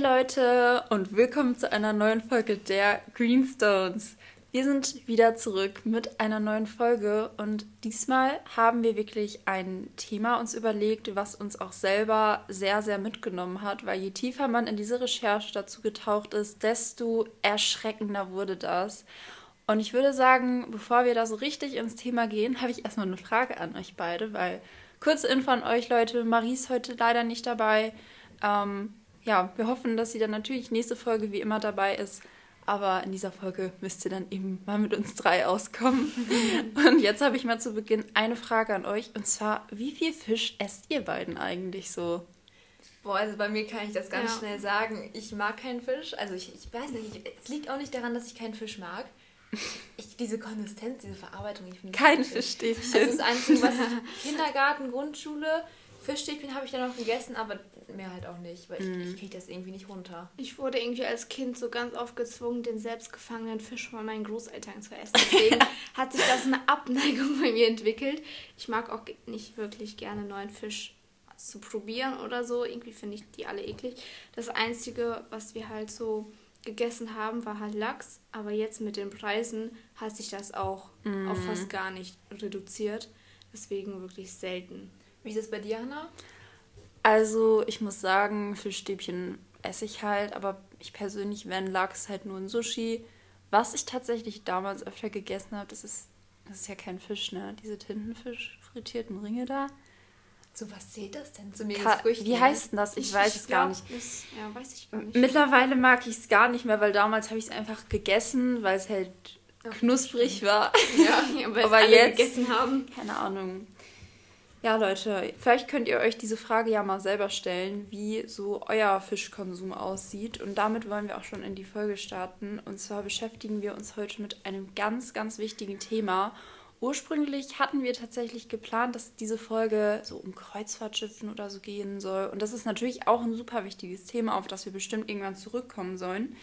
Leute und willkommen zu einer neuen Folge der Greenstones. Wir sind wieder zurück mit einer neuen Folge und diesmal haben wir wirklich ein Thema uns überlegt, was uns auch selber sehr, sehr mitgenommen hat, weil je tiefer man in diese Recherche dazu getaucht ist, desto erschreckender wurde das. Und ich würde sagen, bevor wir da so richtig ins Thema gehen, habe ich erstmal eine Frage an euch beide, weil kurze Info an euch Leute, Marie ist heute leider nicht dabei. Ähm, ja, wir hoffen, dass sie dann natürlich nächste Folge wie immer dabei ist. Aber in dieser Folge müsst ihr dann eben mal mit uns drei auskommen. und jetzt habe ich mal zu Beginn eine Frage an euch. Und zwar, wie viel Fisch esst ihr beiden eigentlich so? Boah, also bei mir kann ich das ganz ja. schnell sagen. Ich mag keinen Fisch. Also ich, ich weiß nicht, es liegt auch nicht daran, dass ich keinen Fisch mag. Ich, diese Konsistenz, diese Verarbeitung, ich finde Kein Fischstäbchen. Das ist das Einzige, was ich Kindergarten, Grundschule, Fischstäbchen habe ich dann noch gegessen, aber mehr halt auch nicht, weil mm. ich, ich kriege das irgendwie nicht runter. Ich wurde irgendwie als Kind so ganz oft gezwungen, den selbstgefangenen Fisch von meinen Großeltern zu essen. Deswegen hat sich das eine Abneigung bei mir entwickelt. Ich mag auch nicht wirklich gerne neuen Fisch zu probieren oder so. Irgendwie finde ich die alle eklig. Das Einzige, was wir halt so gegessen haben, war halt Lachs. Aber jetzt mit den Preisen hat sich das auch mm. auf fast gar nicht reduziert. Deswegen wirklich selten. Wie ist das bei dir, Hanna? Also, ich muss sagen, Fischstäbchen esse ich halt, aber ich persönlich, wenn Lachs halt nur ein Sushi. Was ich tatsächlich damals öfter gegessen habe, das ist, das ist ja kein Fisch, ne? Diese Tintenfisch, frittierten Ringe da. So, was zählt das denn zu mir? Wie heißt denn das? Ich, ich weiß es gar nicht. Ist, ja, weiß ich gar nicht. Mittlerweile mag ich es gar nicht mehr, weil damals habe ich es einfach gegessen, weil es halt knusprig war. Ja, aber, aber jetzt gegessen haben. Keine Ahnung. Ja, Leute, vielleicht könnt ihr euch diese Frage ja mal selber stellen, wie so euer Fischkonsum aussieht. Und damit wollen wir auch schon in die Folge starten. Und zwar beschäftigen wir uns heute mit einem ganz, ganz wichtigen Thema. Ursprünglich hatten wir tatsächlich geplant, dass diese Folge so um Kreuzfahrtschiffen oder so gehen soll. Und das ist natürlich auch ein super wichtiges Thema, auf das wir bestimmt irgendwann zurückkommen sollen.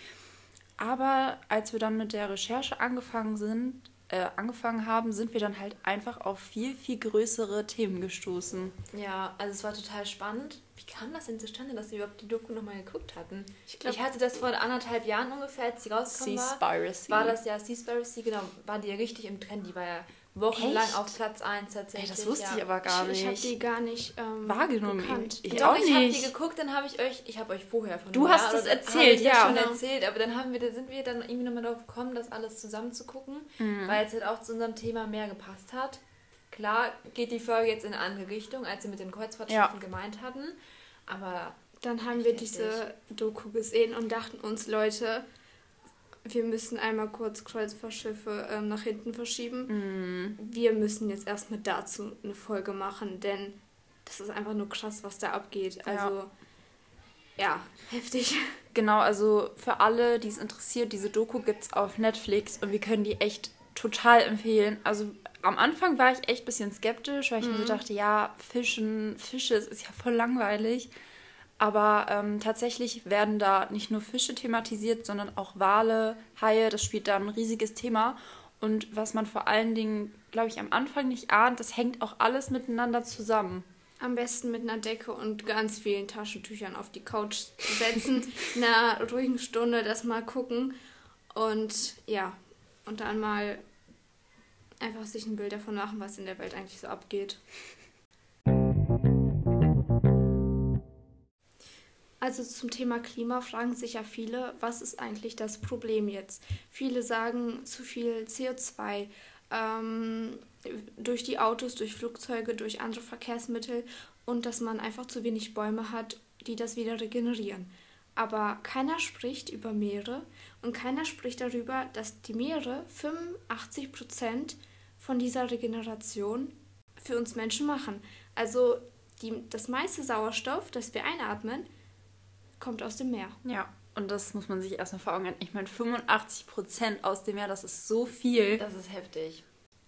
Aber als wir dann mit der Recherche angefangen sind, äh, angefangen haben, sind wir dann halt einfach auf viel, viel größere Themen gestoßen. Ja, also es war total spannend. Wie kam das denn zustande, dass wir überhaupt die Doku nochmal geguckt hatten? Ich, glaub, ich hatte das vor anderthalb Jahren ungefähr, als sie rausgekommen war. War das ja Seaspiracy, genau, war die ja richtig im Trend. Die war ja wochenlang Echt? auf Platz 1 tatsächlich. Ey, das wusste ja. ich aber gar nicht. Ich, ich habe die gar nicht ähm, wahrgenommen. Gekannt. Ich Doch, auch nicht. Ich habe die geguckt, dann habe ich euch, ich habe euch vorher von Du hast es erzählt, ja. schon genau. erzählt, aber dann haben wir, sind wir dann irgendwie nochmal darauf gekommen, das alles zusammen zu gucken, mhm. weil es halt auch zu unserem Thema mehr gepasst hat. Klar geht die Folge jetzt in eine andere Richtung, als sie mit den Kreuzfahrtschiffen ja. gemeint hatten, aber dann haben wir diese Doku gesehen und dachten uns, Leute, wir müssen einmal kurz Kreuzfahrtschiffe ähm, nach hinten verschieben. Mm. Wir müssen jetzt erstmal dazu eine Folge machen, denn das ist einfach nur krass, was da abgeht. Also, ja, ja heftig. Genau, also für alle, die es interessiert, diese Doku gibt es auf Netflix und wir können die echt total empfehlen. Also am Anfang war ich echt ein bisschen skeptisch, weil ich mm. mir so mhm. dachte, ja, Fischen, Fische, es ist ja voll langweilig. Aber ähm, tatsächlich werden da nicht nur Fische thematisiert, sondern auch Wale, Haie. Das spielt da ein riesiges Thema. Und was man vor allen Dingen, glaube ich, am Anfang nicht ahnt, das hängt auch alles miteinander zusammen. Am besten mit einer Decke und ganz vielen Taschentüchern auf die Couch setzen, in einer ruhigen Stunde das mal gucken und ja, und dann mal einfach sich ein Bild davon machen, was in der Welt eigentlich so abgeht. Also zum Thema Klima fragen sich ja viele, was ist eigentlich das Problem jetzt? Viele sagen zu viel CO2 ähm, durch die Autos, durch Flugzeuge, durch andere Verkehrsmittel und dass man einfach zu wenig Bäume hat, die das wieder regenerieren. Aber keiner spricht über Meere und keiner spricht darüber, dass die Meere 85 Prozent von dieser Regeneration für uns Menschen machen. Also die, das meiste Sauerstoff, das wir einatmen, kommt aus dem Meer. Ja. Und das muss man sich erstmal vor Augen halten. Ich meine, 85 Prozent aus dem Meer, das ist so viel. Das ist heftig.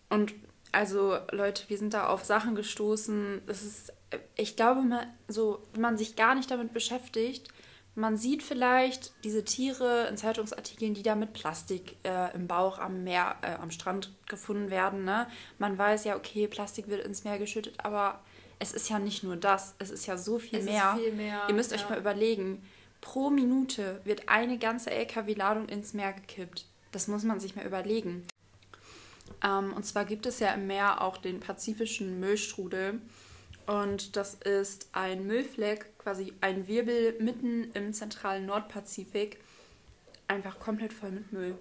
Und also, Leute, wir sind da auf Sachen gestoßen. Das ist, ich glaube, man, so, wenn man sich gar nicht damit beschäftigt, man sieht vielleicht diese Tiere in Zeitungsartikeln, die da mit Plastik äh, im Bauch am Meer, äh, am Strand gefunden werden. Ne? Man weiß ja, okay, Plastik wird ins Meer geschüttet, aber es ist ja nicht nur das, es ist ja so viel, es mehr. Viel mehr. Ihr müsst ja. euch mal überlegen, Pro Minute wird eine ganze LKW-Ladung ins Meer gekippt. Das muss man sich mal überlegen. Ähm, und zwar gibt es ja im Meer auch den pazifischen Müllstrudel. Und das ist ein Müllfleck, quasi ein Wirbel mitten im zentralen Nordpazifik. Einfach komplett voll mit Müll.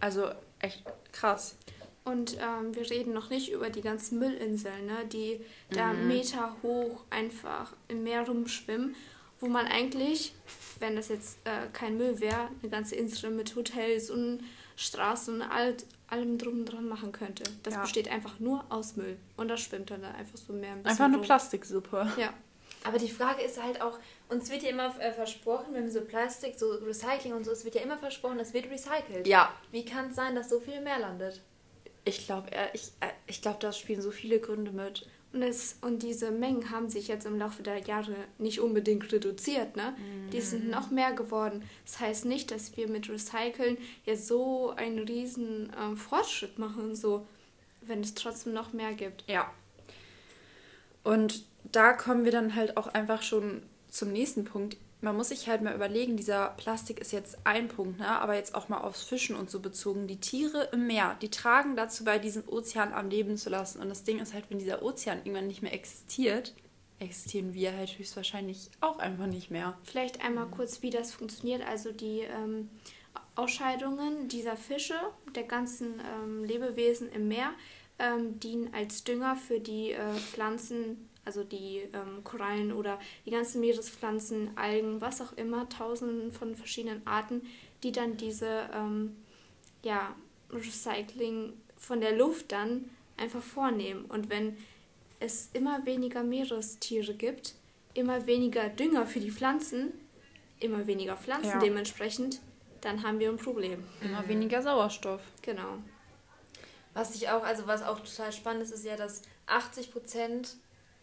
Also echt krass. Und ähm, wir reden noch nicht über die ganzen Müllinseln, ne, die da mhm. Meter hoch einfach im Meer rumschwimmen, wo man eigentlich, wenn das jetzt äh, kein Müll wäre, eine ganze Insel mit Hotels und Straßen und all, allem drum und dran machen könnte. Das ja. besteht einfach nur aus Müll. Und das schwimmt dann da einfach so mehr ein bisschen. Einfach eine rum. Plastiksuppe. Ja. Aber die Frage ist halt auch, uns wird ja immer äh, versprochen, wenn wir so Plastik, so Recycling und so, es wird ja immer versprochen, es wird recycelt. Ja. Wie kann es sein, dass so viel mehr landet? Ich glaube, ich, äh, ich glaub, da spielen so viele Gründe mit. Und, es, und diese Mengen haben sich jetzt im Laufe der Jahre nicht unbedingt reduziert, ne? Mhm. Die sind noch mehr geworden. Das heißt nicht, dass wir mit Recyceln jetzt so einen riesen ähm, Fortschritt machen, so, wenn es trotzdem noch mehr gibt. Ja. Und da kommen wir dann halt auch einfach schon zum nächsten Punkt man muss sich halt mal überlegen, dieser Plastik ist jetzt ein Punkt, ne? aber jetzt auch mal aufs Fischen und so bezogen. Die Tiere im Meer, die tragen dazu bei, diesen Ozean am Leben zu lassen. Und das Ding ist halt, wenn dieser Ozean irgendwann nicht mehr existiert, existieren wir halt höchstwahrscheinlich auch einfach nicht mehr. Vielleicht einmal kurz, wie das funktioniert. Also die ähm, Ausscheidungen dieser Fische, der ganzen ähm, Lebewesen im Meer, ähm, dienen als Dünger für die äh, Pflanzen also die ähm, Korallen oder die ganzen Meerespflanzen, Algen, was auch immer, tausenden von verschiedenen Arten, die dann diese ähm, ja, Recycling von der Luft dann einfach vornehmen. Und wenn es immer weniger Meerestiere gibt, immer weniger Dünger für die Pflanzen, immer weniger Pflanzen ja. dementsprechend, dann haben wir ein Problem. Immer weniger Sauerstoff. Genau. Was ich auch, also was auch total spannend ist, ist ja, dass 80 Prozent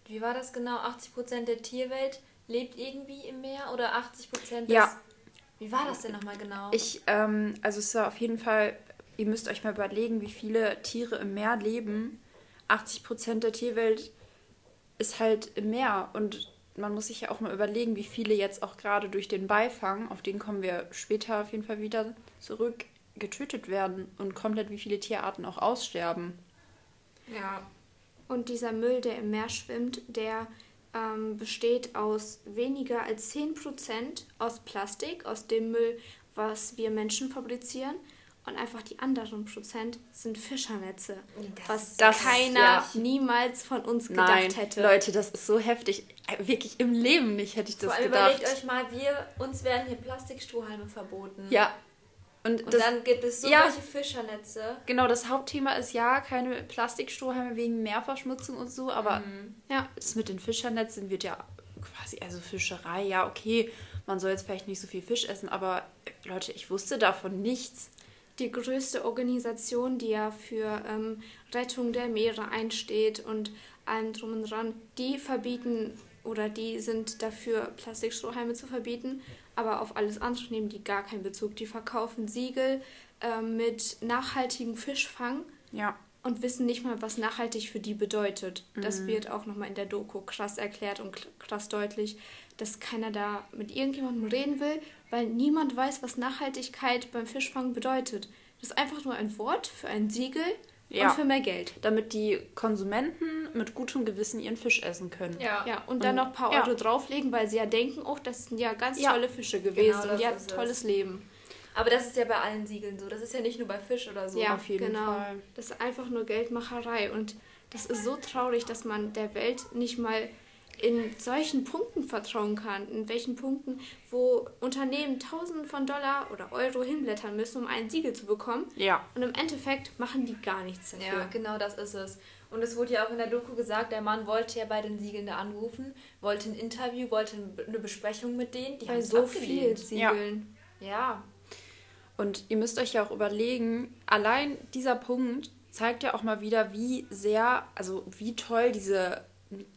wie war das genau? 80% der Tierwelt lebt irgendwie im Meer oder 80% des... Ja. Wie war das denn nochmal genau? Ich, ähm, also es war auf jeden Fall, ihr müsst euch mal überlegen, wie viele Tiere im Meer leben. 80% der Tierwelt ist halt im Meer und man muss sich ja auch mal überlegen, wie viele jetzt auch gerade durch den Beifang, auf den kommen wir später auf jeden Fall wieder zurück, getötet werden und komplett wie viele Tierarten auch aussterben. Ja, und dieser Müll, der im Meer schwimmt, der ähm, besteht aus weniger als 10% aus Plastik, aus dem Müll, was wir Menschen fabrizieren. Und einfach die anderen Prozent sind Fischernetze. Das, was das, keiner ja. niemals von uns gedacht Nein, hätte. Leute, das ist so heftig. Wirklich im Leben nicht hätte ich das Vor allem gedacht. Überlegt euch mal, wir, uns werden hier Plastikstrohhalme verboten. Ja, und, und das, dann gibt es so ja, welche Fischernetze. Genau, das Hauptthema ist ja keine Plastikstrohhalme wegen Meerverschmutzung und so, aber mhm. ja, das mit den Fischernetzen wird ja quasi, also Fischerei, ja, okay, man soll jetzt vielleicht nicht so viel Fisch essen, aber Leute, ich wusste davon nichts. Die größte Organisation, die ja für ähm, Rettung der Meere einsteht und allem drum und dran, die verbieten oder die sind dafür, Plastikstrohhalme zu verbieten aber auf alles andere nehmen die gar keinen Bezug. Die verkaufen Siegel äh, mit nachhaltigem Fischfang ja. und wissen nicht mal, was nachhaltig für die bedeutet. Mhm. Das wird auch nochmal in der Doku krass erklärt und krass deutlich, dass keiner da mit irgendjemandem reden will, weil niemand weiß, was Nachhaltigkeit beim Fischfang bedeutet. Das ist einfach nur ein Wort für ein Siegel, ja. Und für mehr Geld. Damit die Konsumenten mit gutem Gewissen ihren Fisch essen können. Ja, ja und, und dann noch ein paar Euro ja. drauflegen, weil sie ja denken, oh, das sind ja ganz ja. tolle Fische gewesen genau, und ja, tolles es. Leben. Aber das ist ja bei allen Siegeln so. Das ist ja nicht nur bei Fisch oder so. Ja, auf jeden genau. Fall. Das ist einfach nur Geldmacherei. Und das ist so traurig, dass man der Welt nicht mal in solchen Punkten vertrauen kann, in welchen Punkten, wo Unternehmen Tausende von Dollar oder Euro hinblättern müssen, um ein Siegel zu bekommen. Ja. Und im Endeffekt machen die gar nichts dafür. Ja, genau das ist es. Und es wurde ja auch in der Doku gesagt, der Mann wollte ja bei den Siegeln da anrufen, wollte ein Interview, wollte eine Besprechung mit denen. Die bei haben so viel Siegeln. Ja. ja. Und ihr müsst euch ja auch überlegen, allein dieser Punkt zeigt ja auch mal wieder, wie sehr, also wie toll diese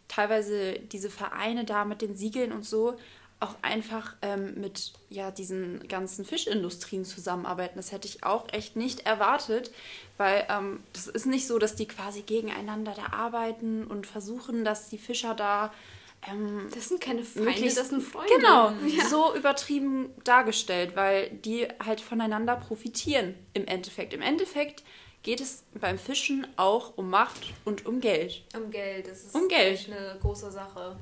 teilweise diese Vereine da mit den Siegeln und so auch einfach ähm, mit ja, diesen ganzen Fischindustrien zusammenarbeiten. Das hätte ich auch echt nicht erwartet, weil ähm, das ist nicht so, dass die quasi gegeneinander da arbeiten und versuchen, dass die Fischer da ähm, das sind keine Feinde, das sind Freunde. Genau, ja. so übertrieben dargestellt, weil die halt voneinander profitieren im Endeffekt. Im Endeffekt geht es beim Fischen auch um Macht und um Geld. Um Geld, das ist um Geld. eine große Sache.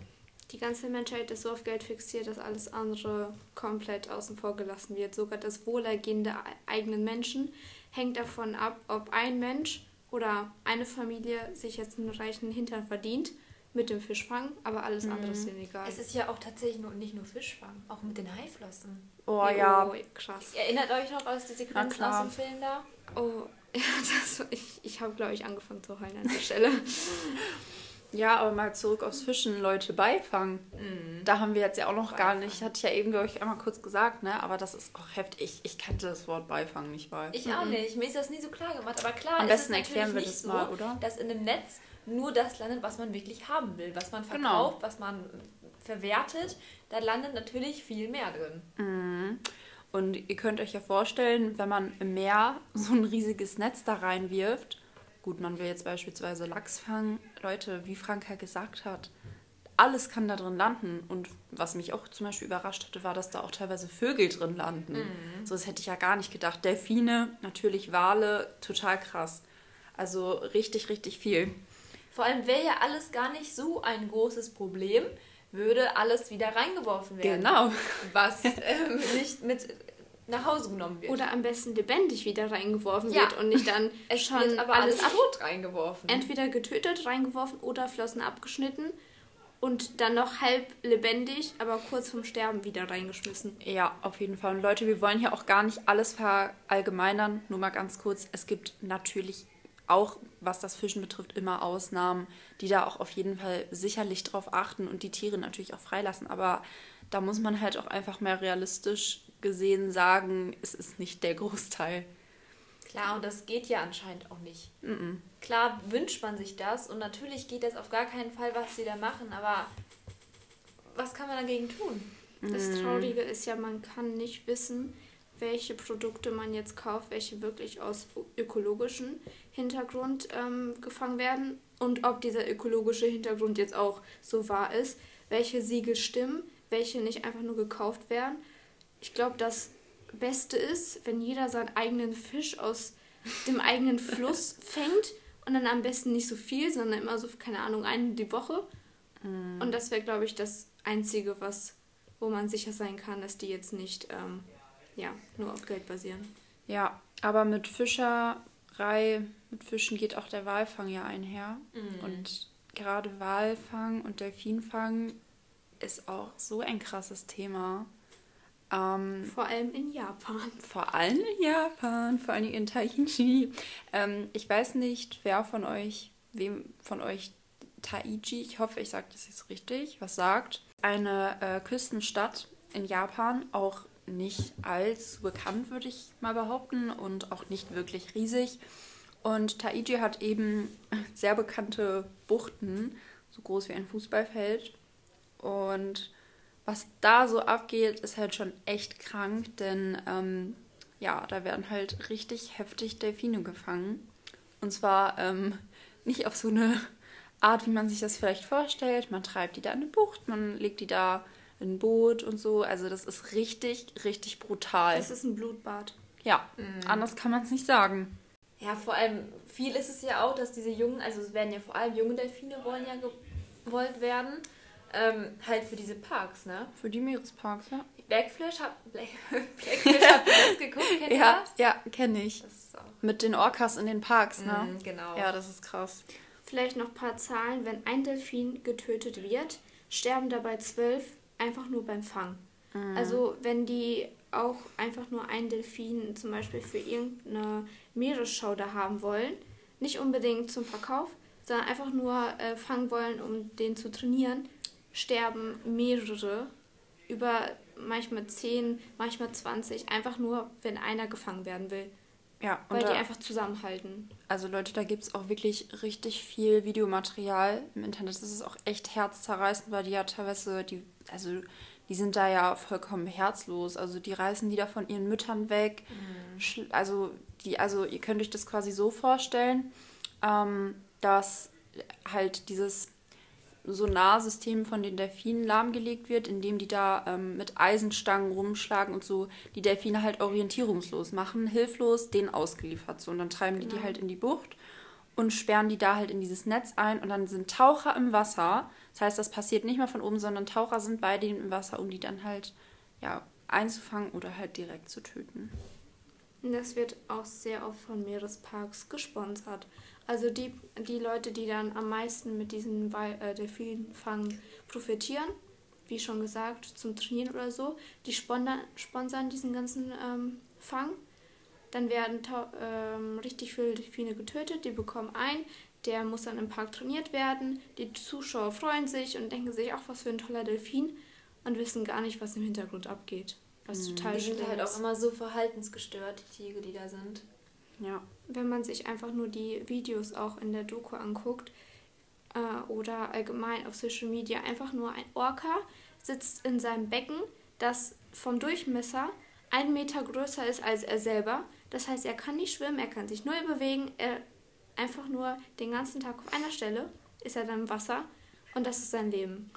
Die ganze Menschheit ist so auf Geld fixiert, dass alles andere komplett außen vor gelassen wird. Sogar das Wohlergehen der eigenen Menschen hängt davon ab, ob ein Mensch oder eine Familie sich jetzt einen reichen Hintern verdient mit dem Fischfang, aber alles mhm. andere ist ihnen egal. Es ist ja auch tatsächlich nur, nicht nur Fischfang, auch mit den Haiflossen. Oh ja. Oh, krass. Erinnert euch noch aus die Sequenzen aus dem Film da? Oh, ja, das, ich, ich habe, glaube ich, angefangen zu heulen an der Stelle. Ja, aber mal zurück aufs Fischen, Leute beifangen. Mhm. Da haben wir jetzt ja auch noch gar nicht, hatte ich ja eben, glaube ich, einmal kurz gesagt, ne? Aber das ist auch heftig. Ich, ich kannte das Wort Beifangen nicht mal. Ich auch mhm. nicht. Mir ist das nie so klar gemacht. Aber klar, Am besten erklären wir das so, mal, oder? Dass in dem Netz nur das landet, was man wirklich haben will, was man genau. verkauft, genau. was man verwertet. Da landet natürlich viel mehr drin. Mhm. Und ihr könnt euch ja vorstellen, wenn man im Meer so ein riesiges Netz da reinwirft, Gut, man will jetzt beispielsweise Lachs fangen. Leute, wie Franka gesagt hat, alles kann da drin landen. Und was mich auch zum Beispiel überrascht hatte, war, dass da auch teilweise Vögel drin landen. Mhm. So, das hätte ich ja gar nicht gedacht. Delfine, natürlich Wale, total krass. Also richtig, richtig viel. Vor allem wäre ja alles gar nicht so ein großes Problem, würde alles wieder reingeworfen werden. Genau. Was ähm, nicht mit nach Hause genommen wird. Oder am besten lebendig wieder reingeworfen ja. wird und nicht dann es schon aber alles, alles tot reingeworfen. Entweder getötet reingeworfen oder Flossen abgeschnitten und dann noch halb lebendig, aber kurz vorm Sterben wieder reingeschmissen. Ja, auf jeden Fall. Und Leute, wir wollen hier auch gar nicht alles verallgemeinern. Nur mal ganz kurz. Es gibt natürlich auch, was das Fischen betrifft, immer Ausnahmen, die da auch auf jeden Fall sicherlich drauf achten und die Tiere natürlich auch freilassen. Aber da muss man halt auch einfach mehr realistisch gesehen sagen, es ist nicht der Großteil. Klar, und das geht ja anscheinend auch nicht. Mm -mm. Klar wünscht man sich das und natürlich geht das auf gar keinen Fall, was sie da machen, aber was kann man dagegen tun? Das mm. Traurige ist ja, man kann nicht wissen, welche Produkte man jetzt kauft, welche wirklich aus ökologischem Hintergrund ähm, gefangen werden und ob dieser ökologische Hintergrund jetzt auch so wahr ist, welche Siegel stimmen, welche nicht einfach nur gekauft werden ich glaube, das Beste ist, wenn jeder seinen eigenen Fisch aus dem eigenen Fluss fängt und dann am besten nicht so viel, sondern immer so, keine Ahnung, einen die Woche. Mm. Und das wäre, glaube ich, das Einzige, was, wo man sicher sein kann, dass die jetzt nicht ähm, ja, nur auf Geld basieren. Ja, aber mit Fischerei, mit Fischen geht auch der Walfang ja einher. Mm. Und gerade Walfang und Delfinfang ist auch so ein krasses Thema. Ähm, vor allem in Japan. Vor allem in Japan, vor allem in Taiji. Ähm, ich weiß nicht, wer von euch, wem von euch Taiji, ich hoffe, ich sage das jetzt richtig, was sagt. Eine äh, Küstenstadt in Japan, auch nicht allzu bekannt, würde ich mal behaupten, und auch nicht wirklich riesig. Und Taiji hat eben sehr bekannte Buchten, so groß wie ein Fußballfeld. Und was da so abgeht, ist halt schon echt krank, denn ähm, ja, da werden halt richtig heftig Delfine gefangen. Und zwar ähm, nicht auf so eine Art, wie man sich das vielleicht vorstellt. Man treibt die da in eine Bucht, man legt die da ein Boot und so. Also das ist richtig, richtig brutal. Das ist ein Blutbad. Ja, mhm. anders kann man es nicht sagen. Ja, vor allem viel ist es ja auch, dass diese jungen, also es werden ja vor allem junge Delfine wollen ja gewollt werden. Ähm, halt für diese Parks, ne? Für die Meeresparks, ja. Blackfish, hab, Blackfish habt ihr das geguckt? Kennt ja, das? ja, kenne ich. Mit den Orcas in den Parks, ne? Mm, genau. Ja, das ist krass. Vielleicht noch ein paar Zahlen. Wenn ein Delfin getötet wird, sterben dabei zwölf einfach nur beim Fang. Mm. Also wenn die auch einfach nur einen Delfin zum Beispiel für irgendeine Meeresschau da haben wollen, nicht unbedingt zum Verkauf, sondern einfach nur äh, fangen wollen, um den zu trainieren, sterben mehrere, über manchmal 10, manchmal 20, einfach nur, wenn einer gefangen werden will. Ja, weil da, die einfach zusammenhalten. Also Leute, da gibt es auch wirklich richtig viel Videomaterial im Internet. Das ist auch echt herzzerreißend, weil die ja teilweise, die, also die sind da ja vollkommen herzlos. Also die reißen die da von ihren Müttern weg. Mhm. Also die, also ihr könnt euch das quasi so vorstellen, ähm, dass halt dieses Sonarsystem von den Delfinen lahmgelegt wird, indem die da ähm, mit Eisenstangen rumschlagen und so die Delfine halt orientierungslos machen, hilflos, denen ausgeliefert. So. Und dann treiben genau. die die halt in die Bucht und sperren die da halt in dieses Netz ein und dann sind Taucher im Wasser. Das heißt, das passiert nicht mehr von oben, sondern Taucher sind bei denen im Wasser, um die dann halt ja, einzufangen oder halt direkt zu töten. Das wird auch sehr oft von Meeresparks gesponsert. Also die, die Leute, die dann am meisten mit diesem äh, Delfinfang profitieren, wie schon gesagt, zum Trainieren oder so, die sponsern, sponsern diesen ganzen ähm, Fang. Dann werden ähm, richtig viele Delfine getötet, die bekommen ein, der muss dann im Park trainiert werden. Die Zuschauer freuen sich und denken sich, ach, was für ein toller Delfin und wissen gar nicht, was im Hintergrund abgeht. Was mhm. total Die sind halt auch immer so verhaltensgestört, die Tiere, die da sind. Ja. Wenn man sich einfach nur die Videos auch in der Doku anguckt äh, oder allgemein auf Social Media, einfach nur ein Orca sitzt in seinem Becken, das vom Durchmesser ein Meter größer ist als er selber. Das heißt, er kann nicht schwimmen, er kann sich nur bewegen, er einfach nur den ganzen Tag auf einer Stelle ist er dann im Wasser und das ist sein Leben.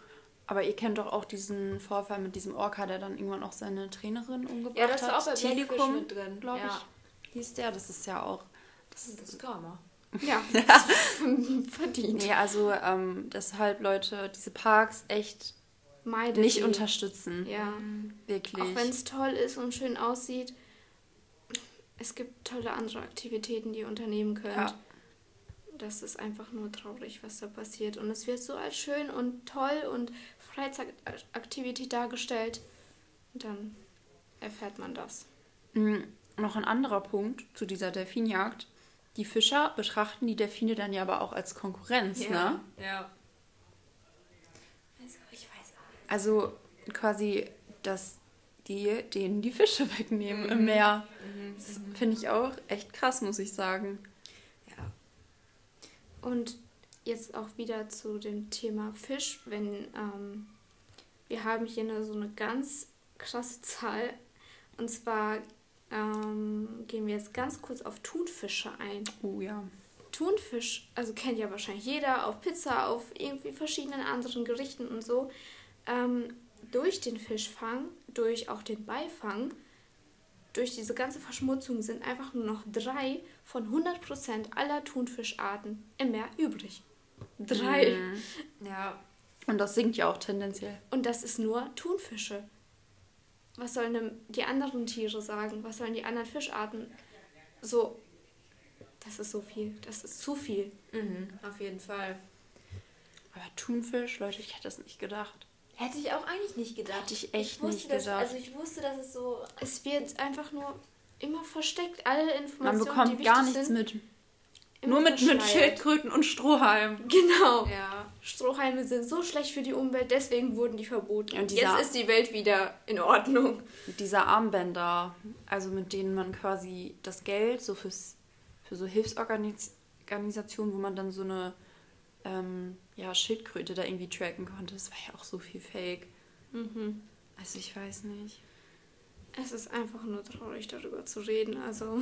Aber ihr kennt doch auch diesen Vorfall mit diesem Orca, der dann irgendwann auch seine Trainerin umgebracht hat. Ja, das ist auch bei Telekom mit drin, glaube ja. ich. Hieß der, das ist ja auch. Das ist das Karma. Ja, verdient. Nee, also ähm, deshalb Leute diese Parks echt Meidet nicht die. unterstützen. Ja. Wirklich. Auch wenn es toll ist und schön aussieht, es gibt tolle andere Aktivitäten, die ihr unternehmen könnt. Ja. Das ist einfach nur traurig, was da passiert. Und es wird so als schön und toll und Freizeitaktivität dargestellt. Und dann erfährt man das. Mhm. Noch ein anderer Punkt zu dieser Delfinjagd. Die Fischer betrachten die Delfine dann ja aber auch als Konkurrenz, ja. ne? Ja. Also, ich weiß auch. Also quasi, dass die denen die Fische wegnehmen mhm. im Meer. Mhm. Das mhm. finde ich auch echt krass, muss ich sagen. Ja. Und jetzt auch wieder zu dem Thema Fisch, wenn ähm, wir haben hier eine, so eine ganz krasse Zahl und zwar ähm, gehen wir jetzt ganz kurz auf Thunfische ein. Oh ja. Thunfisch, also kennt ja wahrscheinlich jeder, auf Pizza, auf irgendwie verschiedenen anderen Gerichten und so. Ähm, durch den Fischfang, durch auch den Beifang, durch diese ganze Verschmutzung sind einfach nur noch drei von 100% aller Thunfischarten im Meer übrig. Drei. Mhm. Ja. Und das sinkt ja auch tendenziell. Und das ist nur Thunfische. Was sollen denn die anderen Tiere sagen? Was sollen die anderen Fischarten? So, das ist so viel. Das ist zu viel. Mhm, auf jeden Fall. Aber Thunfisch, Leute, ich hätte das nicht gedacht. Hätte ich auch eigentlich nicht gedacht. Hätte ich echt ich nicht das, gedacht. Also ich wusste, dass es so... Es wird einfach nur immer versteckt. Alle Informationen, Man bekommt die gar nichts sind, mit. Nur mit, mit Schildkröten und Strohhalmen. Genau. Ja. Strohhalme sind so schlecht für die Umwelt, deswegen wurden die verboten. Und Jetzt ist die Welt wieder in Ordnung. Diese Armbänder, also mit denen man quasi das Geld so fürs, für so Hilfsorganisationen, wo man dann so eine ähm, ja, Schildkröte da irgendwie tracken konnte, das war ja auch so viel Fake. Mhm. Also ich weiß nicht. Es ist einfach nur traurig, darüber zu reden. Also.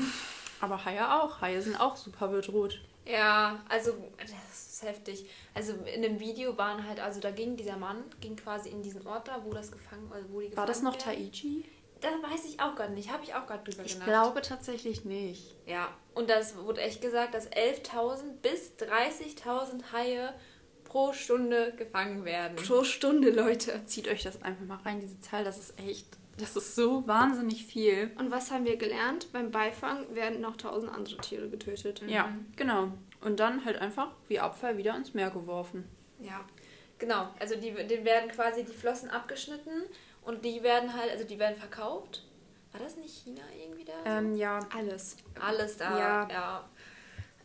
Aber Haie auch. Haie sind auch super bedroht. Ja, also das ist heftig. Also in dem Video waren halt, also da ging dieser Mann, ging quasi in diesen Ort da, wo das gefangen, also wo die War das noch werden. Taiji? Da weiß ich auch gar nicht. Habe ich auch gerade drüber Ich glaube tatsächlich nicht. Ja, und das wurde echt gesagt, dass 11.000 bis 30.000 Haie pro Stunde gefangen werden. Pro Stunde, Leute. Zieht euch das einfach mal rein, diese Zahl, das ist echt das ist so wahnsinnig viel. Und was haben wir gelernt? Beim Beifang werden noch tausend andere Tiere getötet. Ja, mhm. genau. Und dann halt einfach wie Abfall wieder ins Meer geworfen. Ja, genau. Also die, denen werden quasi die Flossen abgeschnitten und die werden halt, also die werden verkauft. War das nicht China irgendwie da? Ähm, ja. Alles. Alles da, ja. ja.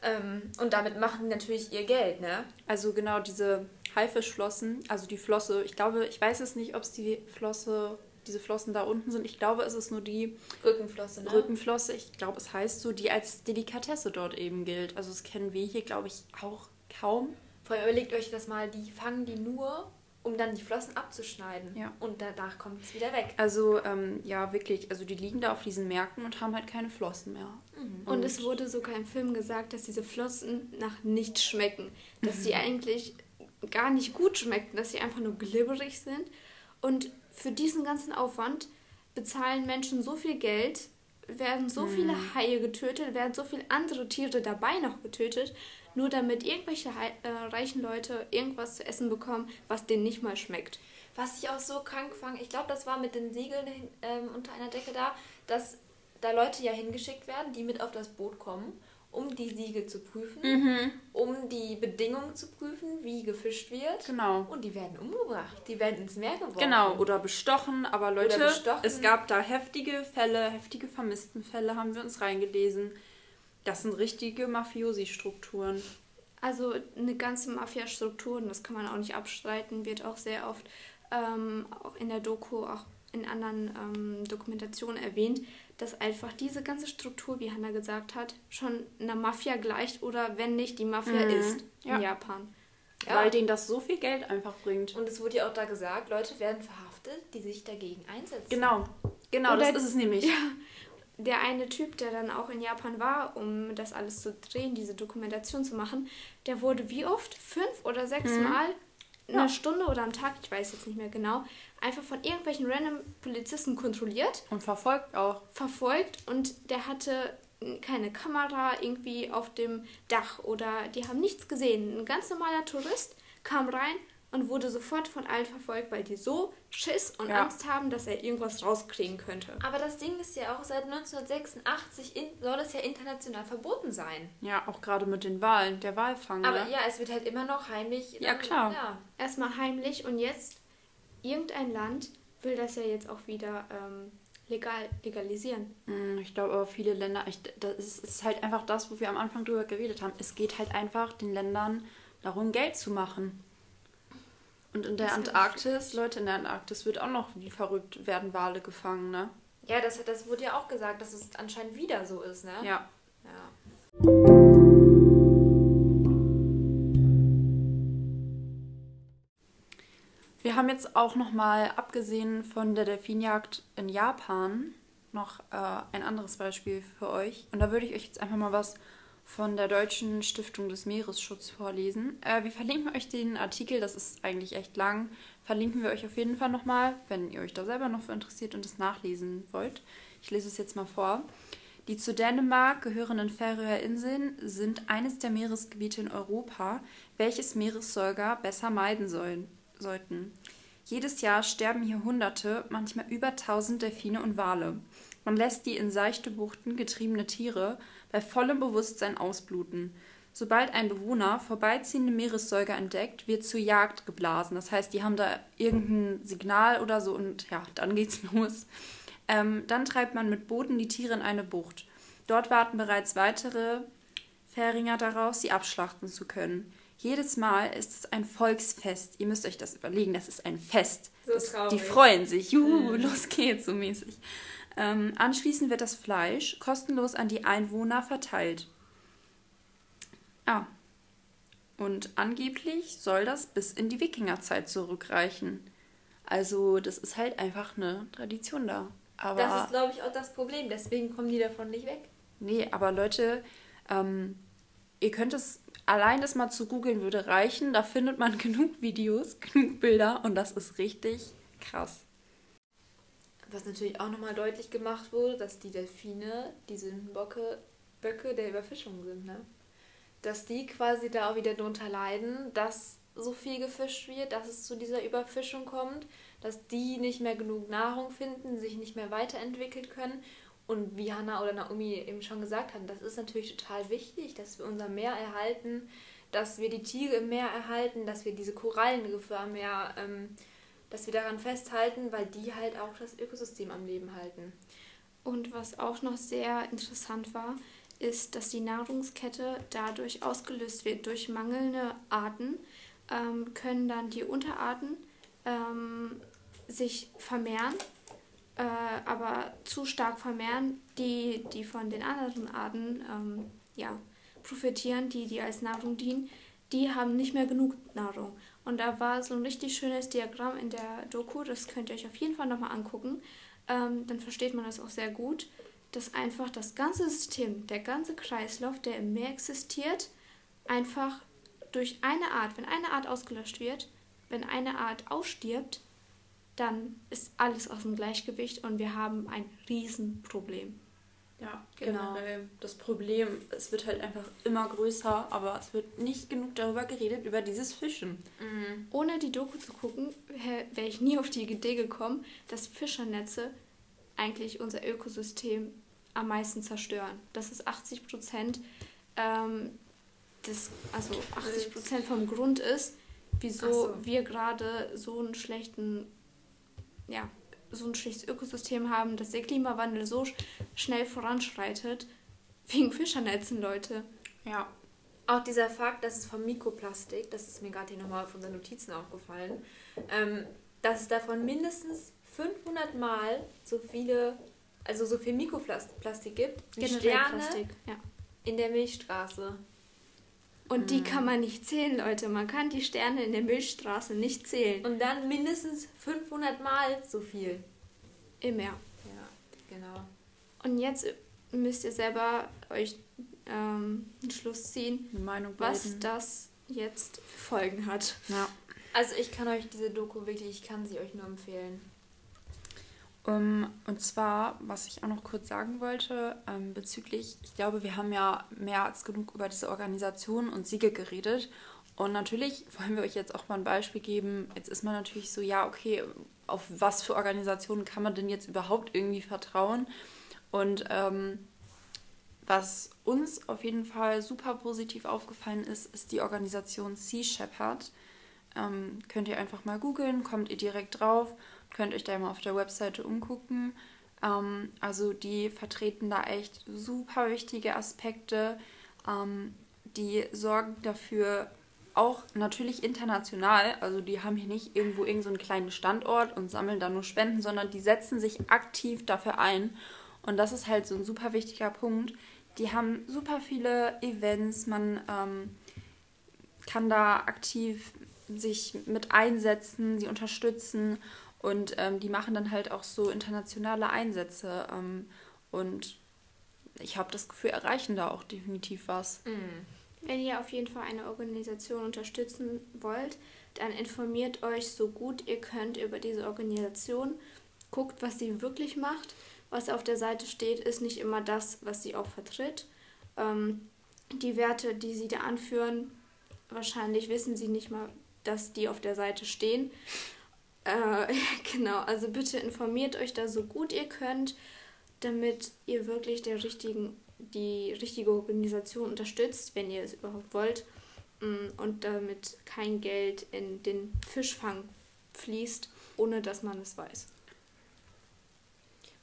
Ähm, und damit machen die natürlich ihr Geld, ne? Also genau diese Haifischflossen, also die Flosse, ich glaube, ich weiß es nicht, ob es die Flosse diese Flossen da unten sind. Ich glaube, es ist nur die Rückenflosse. Ne? Rückenflosse. Ich glaube, es heißt so, die als Delikatesse dort eben gilt. Also das kennen wir hier, glaube ich, auch kaum. Vor allem überlegt euch das mal, die fangen die nur, um dann die Flossen abzuschneiden. Ja. Und danach kommt es wieder weg. Also ähm, ja, wirklich. Also die liegen da auf diesen Märkten und haben halt keine Flossen mehr. Mhm. Und, und, es wurde sogar im Film gesagt, dass diese Flossen nach nichts schmecken. Dass mhm. sie eigentlich gar nicht gut schmecken, dass sie einfach nur glibberig sind. Und für diesen ganzen Aufwand bezahlen Menschen so viel Geld, werden so viele mhm. Haie getötet, werden so viele andere Tiere dabei noch getötet, nur damit irgendwelche äh, reichen Leute irgendwas zu essen bekommen, was denen nicht mal schmeckt. Was ich auch so krank fand, ich glaube, das war mit den Siegeln ähm, unter einer Decke da, dass da Leute ja hingeschickt werden, die mit auf das Boot kommen, um die Siegel zu prüfen, mhm. um die Bedingungen zu prüfen, wie gefischt wird. Genau. Und die werden umgebracht, die werden ins Meer geworfen. Genau, oder bestochen, aber Leute, bestochen. es gab da heftige Fälle, heftige Vermisstenfälle, haben wir uns reingelesen. Das sind richtige Mafiosi-Strukturen. Also eine ganze Mafia-Struktur, und das kann man auch nicht abstreiten, wird auch sehr oft ähm, auch in der Doku, auch in anderen ähm, Dokumentationen erwähnt, dass einfach diese ganze Struktur, wie Hannah gesagt hat, schon einer Mafia gleicht oder wenn nicht die Mafia mhm. ist in ja. Japan. Ja. Weil denen das so viel Geld einfach bringt. Und es wurde ja auch da gesagt, Leute werden verhaftet, die sich dagegen einsetzen. Genau, genau, oder das ist es nämlich. Ja, der eine Typ, der dann auch in Japan war, um das alles zu drehen, diese Dokumentation zu machen, der wurde wie oft? Fünf oder sechs mhm. Mal eine ja. Stunde oder am Tag, ich weiß jetzt nicht mehr genau, einfach von irgendwelchen random Polizisten kontrolliert. Und verfolgt auch. Verfolgt und der hatte keine Kamera irgendwie auf dem Dach oder die haben nichts gesehen. Ein ganz normaler Tourist kam rein, und wurde sofort von allen verfolgt, weil die so Schiss und ja. Angst haben, dass er irgendwas rauskriegen könnte. Aber das Ding ist ja auch, seit 1986 in, soll das ja international verboten sein. Ja, auch gerade mit den Wahlen, der Wahlfang. Aber ne? ja, es wird halt immer noch heimlich. Ja, klar. Ja. Erstmal heimlich und jetzt irgendein Land will das ja jetzt auch wieder ähm, legal, legalisieren. Hm, ich glaube aber viele Länder, ich, das ist, ist halt einfach das, wo wir am Anfang drüber geredet haben. Es geht halt einfach den Ländern darum, Geld zu machen. Und in der das Antarktis, Leute, in der Antarktis wird auch noch wie verrückt werden Wale gefangen, ne? Ja, das, das wurde ja auch gesagt, dass es anscheinend wieder so ist, ne? Ja. ja. Wir haben jetzt auch noch mal, abgesehen von der Delfinjagd in Japan, noch äh, ein anderes Beispiel für euch. Und da würde ich euch jetzt einfach mal was von der Deutschen Stiftung des Meeresschutzes vorlesen. Äh, wir verlinken euch den Artikel, das ist eigentlich echt lang. Verlinken wir euch auf jeden Fall nochmal, wenn ihr euch da selber noch für interessiert und es nachlesen wollt. Ich lese es jetzt mal vor. Die zu Dänemark gehörenden Färöer Inseln sind eines der Meeresgebiete in Europa, welches Meeressäuger besser meiden sollen, sollten. Jedes Jahr sterben hier Hunderte, manchmal über tausend Delfine und Wale. Man lässt die in seichte Buchten getriebene Tiere bei vollem Bewusstsein ausbluten. Sobald ein Bewohner vorbeiziehende Meeressäuger entdeckt, wird zur Jagd geblasen. Das heißt, die haben da irgendein Signal oder so und ja, dann geht's los. Ähm, dann treibt man mit Booten die Tiere in eine Bucht. Dort warten bereits weitere Fähringer darauf, sie abschlachten zu können. Jedes Mal ist es ein Volksfest. Ihr müsst euch das überlegen, das ist ein Fest. So das, die freuen sich. Juhu, mhm. los geht's, so mäßig. Ähm, anschließend wird das Fleisch kostenlos an die Einwohner verteilt. Ah. Und angeblich soll das bis in die Wikingerzeit zurückreichen. Also, das ist halt einfach eine Tradition da. Aber, das ist, glaube ich, auch das Problem. Deswegen kommen die davon nicht weg. Nee, aber Leute, ähm, ihr könnt es, allein das mal zu googeln würde reichen. Da findet man genug Videos, genug Bilder und das ist richtig krass. Was natürlich auch nochmal deutlich gemacht wurde, dass die Delfine die Sündenböcke Böcke der Überfischung sind, ne? Dass die quasi da auch wieder drunter leiden, dass so viel gefischt wird, dass es zu dieser Überfischung kommt, dass die nicht mehr genug Nahrung finden, sich nicht mehr weiterentwickeln können. Und wie Hannah oder Naomi eben schon gesagt haben, das ist natürlich total wichtig, dass wir unser Meer erhalten, dass wir die Tiere im Meer erhalten, dass wir diese Korallenriffe am Meer ähm, dass wir daran festhalten, weil die halt auch das Ökosystem am Leben halten. Und was auch noch sehr interessant war, ist, dass die Nahrungskette dadurch ausgelöst wird. Durch mangelnde Arten ähm, können dann die Unterarten ähm, sich vermehren, äh, aber zu stark vermehren, die, die von den anderen Arten ähm, ja, profitieren, die, die als Nahrung dienen, die haben nicht mehr genug Nahrung. Und da war so ein richtig schönes Diagramm in der Doku, das könnt ihr euch auf jeden Fall nochmal angucken. Ähm, dann versteht man das auch sehr gut, dass einfach das ganze System, der ganze Kreislauf, der im Meer existiert, einfach durch eine Art, wenn eine Art ausgelöscht wird, wenn eine Art ausstirbt, dann ist alles aus dem Gleichgewicht und wir haben ein Riesenproblem. Ja, genau. generell das Problem, es wird halt einfach immer größer, aber es wird nicht genug darüber geredet, über dieses Fischen. Mhm. Ohne die Doku zu gucken, wäre ich nie auf die Idee gekommen, dass Fischernetze eigentlich unser Ökosystem am meisten zerstören. Das ist 80 Prozent, ähm, also 80 Prozent vom Grund ist, wieso so. wir gerade so einen schlechten, ja, so ein schlechtes Ökosystem haben, dass der Klimawandel so schnell voranschreitet, wegen Fischernetzen, Leute. Ja. Auch dieser Fakt, dass es vom Mikroplastik, das ist mir gerade hier nochmal von den Notizen aufgefallen, ähm, dass es davon mindestens 500 Mal so viele, also so viel Mikroplastik gibt wie Sterne ja. in der Milchstraße. Und die hm. kann man nicht zählen, Leute. Man kann die Sterne in der Milchstraße nicht zählen. Und dann mindestens 500 Mal so viel. Im Meer. Ja, genau. Und jetzt müsst ihr selber euch ähm, einen Schluss ziehen, was das jetzt für Folgen hat. Ja. Also ich kann euch diese Doku wirklich, ich kann sie euch nur empfehlen. Um, ähm, und zwar, was ich auch noch kurz sagen wollte, ähm, bezüglich, ich glaube, wir haben ja mehr als genug über diese Organisation und Siege geredet. Und natürlich wollen wir euch jetzt auch mal ein Beispiel geben. Jetzt ist man natürlich so, ja, okay, auf was für Organisationen kann man denn jetzt überhaupt irgendwie vertrauen? Und ähm, was uns auf jeden Fall super positiv aufgefallen ist, ist die Organisation Sea Shepherd. Ähm, könnt ihr einfach mal googeln, kommt ihr direkt drauf, könnt euch da mal auf der Webseite umgucken. Ähm, also die vertreten da echt super wichtige Aspekte. Ähm, die sorgen dafür, auch natürlich international, also die haben hier nicht irgendwo irgendeinen so kleinen Standort und sammeln da nur Spenden, sondern die setzen sich aktiv dafür ein. Und das ist halt so ein super wichtiger Punkt. Die haben super viele Events, man ähm, kann da aktiv sich mit einsetzen, sie unterstützen und ähm, die machen dann halt auch so internationale Einsätze. Ähm, und ich habe das Gefühl, erreichen da auch definitiv was. Mhm. Wenn ihr auf jeden Fall eine Organisation unterstützen wollt, dann informiert euch so gut ihr könnt über diese Organisation. Guckt, was sie wirklich macht. Was auf der Seite steht, ist nicht immer das, was sie auch vertritt. Ähm, die Werte, die sie da anführen, wahrscheinlich wissen sie nicht mal, dass die auf der Seite stehen. Äh, genau, also bitte informiert euch da so gut ihr könnt, damit ihr wirklich der richtigen die richtige Organisation unterstützt, wenn ihr es überhaupt wollt, mm, und damit kein Geld in den Fischfang fließt, ohne dass man es weiß.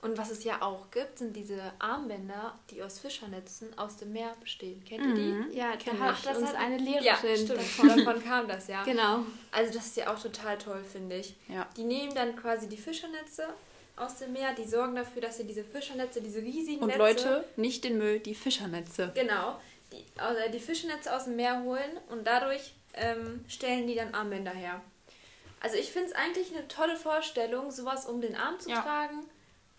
Und was es ja auch gibt, sind diese Armbänder, die aus Fischernetzen aus dem Meer bestehen. Kennt ihr die? Mhm. Ja, da hat das uns hat eine Lehrerin. Ja, stimmt. Davon, davon kam das ja. Genau. Also das ist ja auch total toll, finde ich. Ja. Die nehmen dann quasi die Fischernetze aus dem Meer. Die sorgen dafür, dass sie diese Fischernetze, diese riesigen Und Netze... Und Leute, nicht den Müll, die Fischernetze. Genau. Die, also die Fischernetze aus dem Meer holen und dadurch ähm, stellen die dann Armbänder her. Also ich finde es eigentlich eine tolle Vorstellung, sowas um den Arm zu ja. tragen,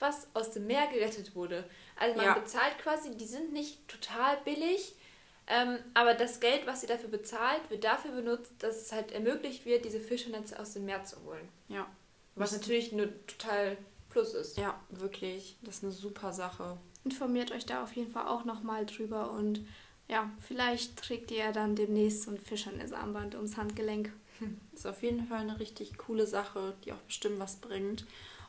was aus dem Meer gerettet wurde. Also man ja. bezahlt quasi, die sind nicht total billig, ähm, aber das Geld, was sie dafür bezahlt, wird dafür benutzt, dass es halt ermöglicht wird, diese Fischernetze aus dem Meer zu holen. Ja. Was natürlich eine total Plus ist. Ja, wirklich. Das ist eine super Sache. Informiert euch da auf jeden Fall auch nochmal drüber und ja, vielleicht trägt ihr ja dann demnächst so ein Fischernetz-Armband ums Handgelenk. Hm. Ist auf jeden Fall eine richtig coole Sache, die auch bestimmt was bringt.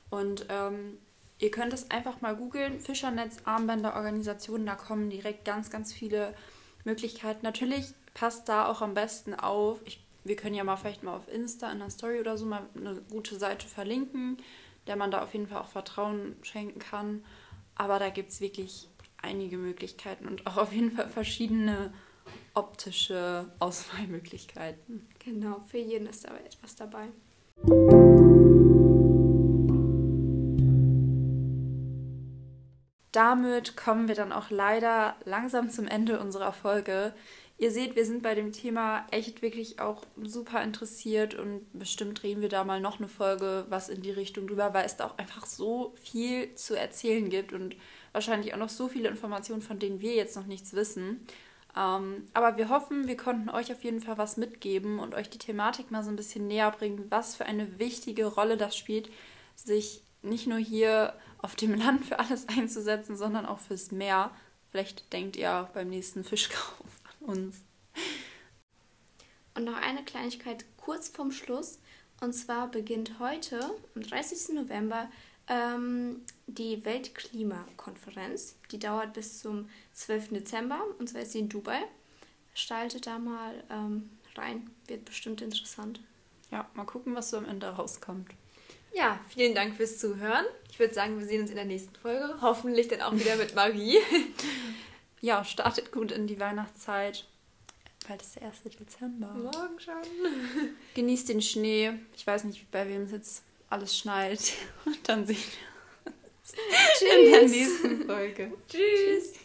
Und ähm, ihr könnt es einfach mal googeln, Fischernetz-Armbänder-Organisationen, da kommen direkt ganz, ganz viele Möglichkeiten. Natürlich passt da auch am besten auf. Ich, wir können ja mal vielleicht mal auf Insta in der Story oder so mal eine gute Seite verlinken der man da auf jeden Fall auch Vertrauen schenken kann. Aber da gibt es wirklich einige Möglichkeiten und auch auf jeden Fall verschiedene optische Auswahlmöglichkeiten. Genau, für jeden ist aber etwas dabei. Damit kommen wir dann auch leider langsam zum Ende unserer Folge. Ihr seht, wir sind bei dem Thema echt wirklich auch super interessiert und bestimmt drehen wir da mal noch eine Folge was in die Richtung drüber, weil es da auch einfach so viel zu erzählen gibt und wahrscheinlich auch noch so viele Informationen, von denen wir jetzt noch nichts wissen. Ähm, aber wir hoffen, wir konnten euch auf jeden Fall was mitgeben und euch die Thematik mal so ein bisschen näher bringen, was für eine wichtige Rolle das spielt, sich nicht nur hier auf dem Land für alles einzusetzen, sondern auch fürs Meer. Vielleicht denkt ihr beim nächsten Fischkauf an uns. Und noch eine Kleinigkeit kurz vorm Schluss. Und zwar beginnt heute, am 30. November, ähm, die Weltklimakonferenz. Die dauert bis zum 12. Dezember und zwar ist sie in Dubai. Schaltet da mal ähm, rein, wird bestimmt interessant. Ja, mal gucken, was so am Ende rauskommt. Ja, vielen Dank fürs Zuhören. Ich würde sagen, wir sehen uns in der nächsten Folge. Hoffentlich dann auch wieder mit Marie. ja, startet gut in die Weihnachtszeit. Bald ist der 1. Dezember. Morgen schon. Genießt den Schnee. Ich weiß nicht, bei wem es jetzt alles schneit. Und dann sehen wir uns in der nächsten Folge. Tschüss. Tschüss.